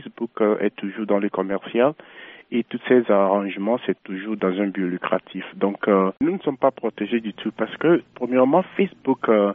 Facebook euh, est toujours dans le commercial et tous ces arrangements, c'est toujours dans un but lucratif. Donc, euh, nous ne sommes pas protégés du tout parce que, premièrement, Facebook euh,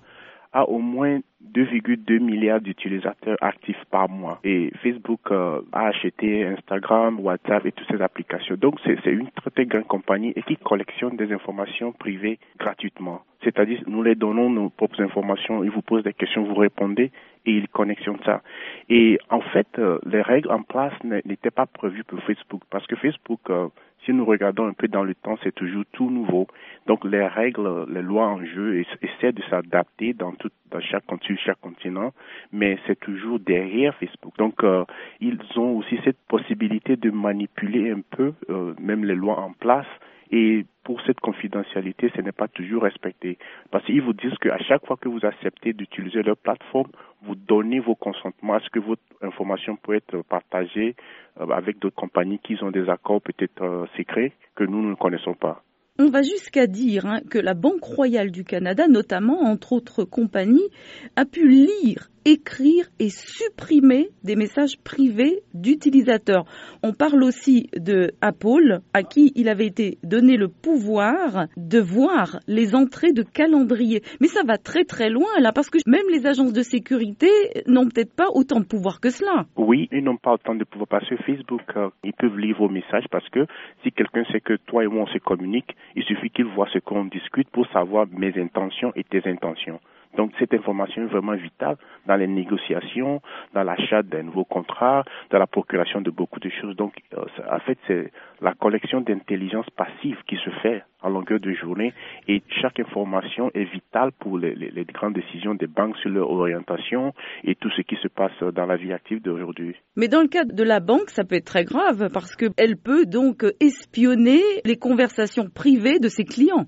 a au moins 2,2 milliards d'utilisateurs actifs par mois. Et Facebook euh, a acheté Instagram, WhatsApp et toutes ces applications. Donc c'est une très grande compagnie et qui collectionne des informations privées gratuitement. C'est-à-dire, nous les donnons nos propres informations, ils vous posent des questions, vous répondez et ils connexionnent ça. Et en fait, euh, les règles en place n'étaient pas prévues pour Facebook parce que Facebook euh, si nous regardons un peu dans le temps, c'est toujours tout nouveau. Donc les règles, les lois en jeu essaient de s'adapter dans tout, dans chaque continent, mais c'est toujours derrière Facebook. Donc euh, ils ont aussi cette possibilité de manipuler un peu euh, même les lois en place et pour cette confidentialité, ce n'est pas toujours respecté. Parce qu'ils vous disent qu'à chaque fois que vous acceptez d'utiliser leur plateforme, vous donnez vos consentements à ce que votre information peut être partagée euh, avec d'autres compagnies qui ont des accords peut-être euh, secrets que nous ne connaissons pas. On va jusqu'à dire hein, que la Banque royale du Canada, notamment entre autres compagnies, a pu lire écrire et supprimer des messages privés d'utilisateurs. On parle aussi de Apple, à qui il avait été donné le pouvoir de voir les entrées de calendrier. Mais ça va très très loin là, parce que même les agences de sécurité n'ont peut-être pas autant de pouvoir que cela. Oui, ils n'ont pas autant de pouvoir parce que Facebook, euh, ils peuvent lire vos messages parce que si quelqu'un sait que toi et moi on se communique, il suffit qu'il voit ce qu'on discute pour savoir mes intentions et tes intentions. Donc cette information est vraiment vitale dans les négociations, dans l'achat d'un nouveau contrat, dans la procuration de beaucoup de choses. Donc euh, en fait c'est la collection d'intelligence passive qui se fait en longueur de journée et chaque information est vitale pour les, les grandes décisions des banques sur leur orientation et tout ce qui se passe dans la vie active d'aujourd'hui. Mais dans le cas de la banque, ça peut être très grave parce qu'elle peut donc espionner les conversations privées de ses clients.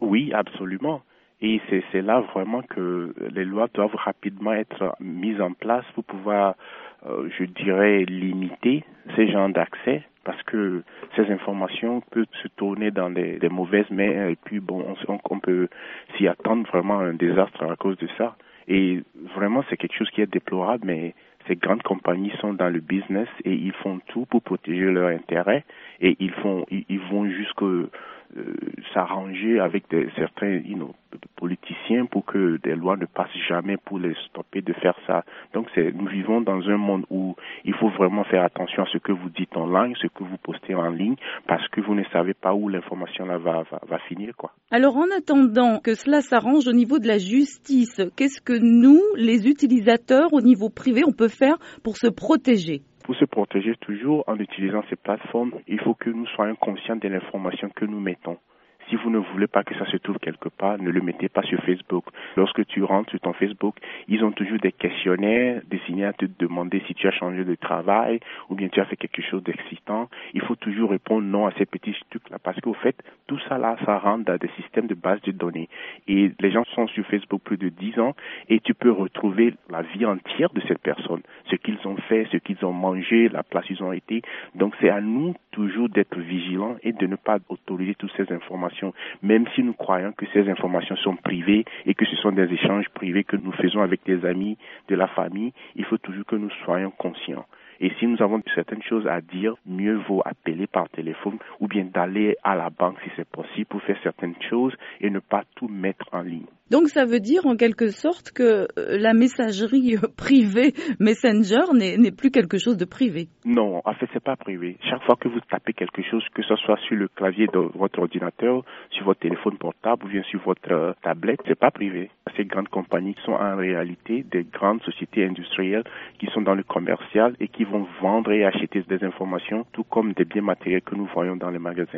Oui, absolument. Et c'est là vraiment que les lois doivent rapidement être mises en place pour pouvoir, euh, je dirais, limiter ces genres d'accès parce que ces informations peuvent se tourner dans des, mauvaises mains et puis bon, on, on peut s'y attendre vraiment à un désastre à cause de ça. Et vraiment, c'est quelque chose qui est déplorable, mais ces grandes compagnies sont dans le business et ils font tout pour protéger leurs intérêts et ils font, ils, vont jusqu'à euh, s'arranger avec des, certains politiciens pour que des lois ne passent jamais pour les stopper de faire ça. Donc c'est, nous vivons dans un monde où il faut vraiment faire attention à ce que vous dites en ligne, ce que vous postez en ligne, parce que vous ne savez pas où l'information là va, va, va finir, quoi. Alors en attendant que cela s'arrange au niveau de la justice, qu'est-ce que nous, les utilisateurs au niveau privé, on peut faire pour se protéger? Pour se protéger toujours en utilisant ces plateformes, il faut que nous soyons conscients de l'information que nous mettons. Si vous ne voulez pas que ça se trouve quelque part, ne le mettez pas sur Facebook. Lorsque tu rentres sur ton Facebook, ils ont toujours des questionnaires destinés à te demander si tu as changé de travail ou bien tu as fait quelque chose d'excitant. Il faut toujours répondre non à ces petits trucs-là parce qu'au fait, tout ça là, ça rentre dans des systèmes de base de données. Et les gens sont sur Facebook plus de 10 ans et tu peux retrouver la vie entière de cette personne, ce qu'ils ont fait, ce qu'ils ont mangé, la place où ils ont été. Donc c'est à nous toujours d'être vigilants et de ne pas autoriser toutes ces informations même si nous croyons que ces informations sont privées et que ce sont des échanges privés que nous faisons avec des amis de la famille, il faut toujours que nous soyons conscients. Et si nous avons certaines choses à dire, mieux vaut appeler par téléphone ou bien d'aller à la banque si c'est possible pour faire certaines choses et ne pas tout mettre en ligne. Donc ça veut dire en quelque sorte que euh, la messagerie privée Messenger n'est plus quelque chose de privé. Non, en fait c'est pas privé. Chaque fois que vous tapez quelque chose, que ce soit sur le clavier de votre ordinateur, sur votre téléphone portable ou bien sur votre euh, tablette, c'est pas privé. Ces grandes compagnies sont en réalité des grandes sociétés industrielles qui sont dans le commercial et qui vont vendre et acheter des informations, tout comme des biens matériels que nous voyons dans les magasins.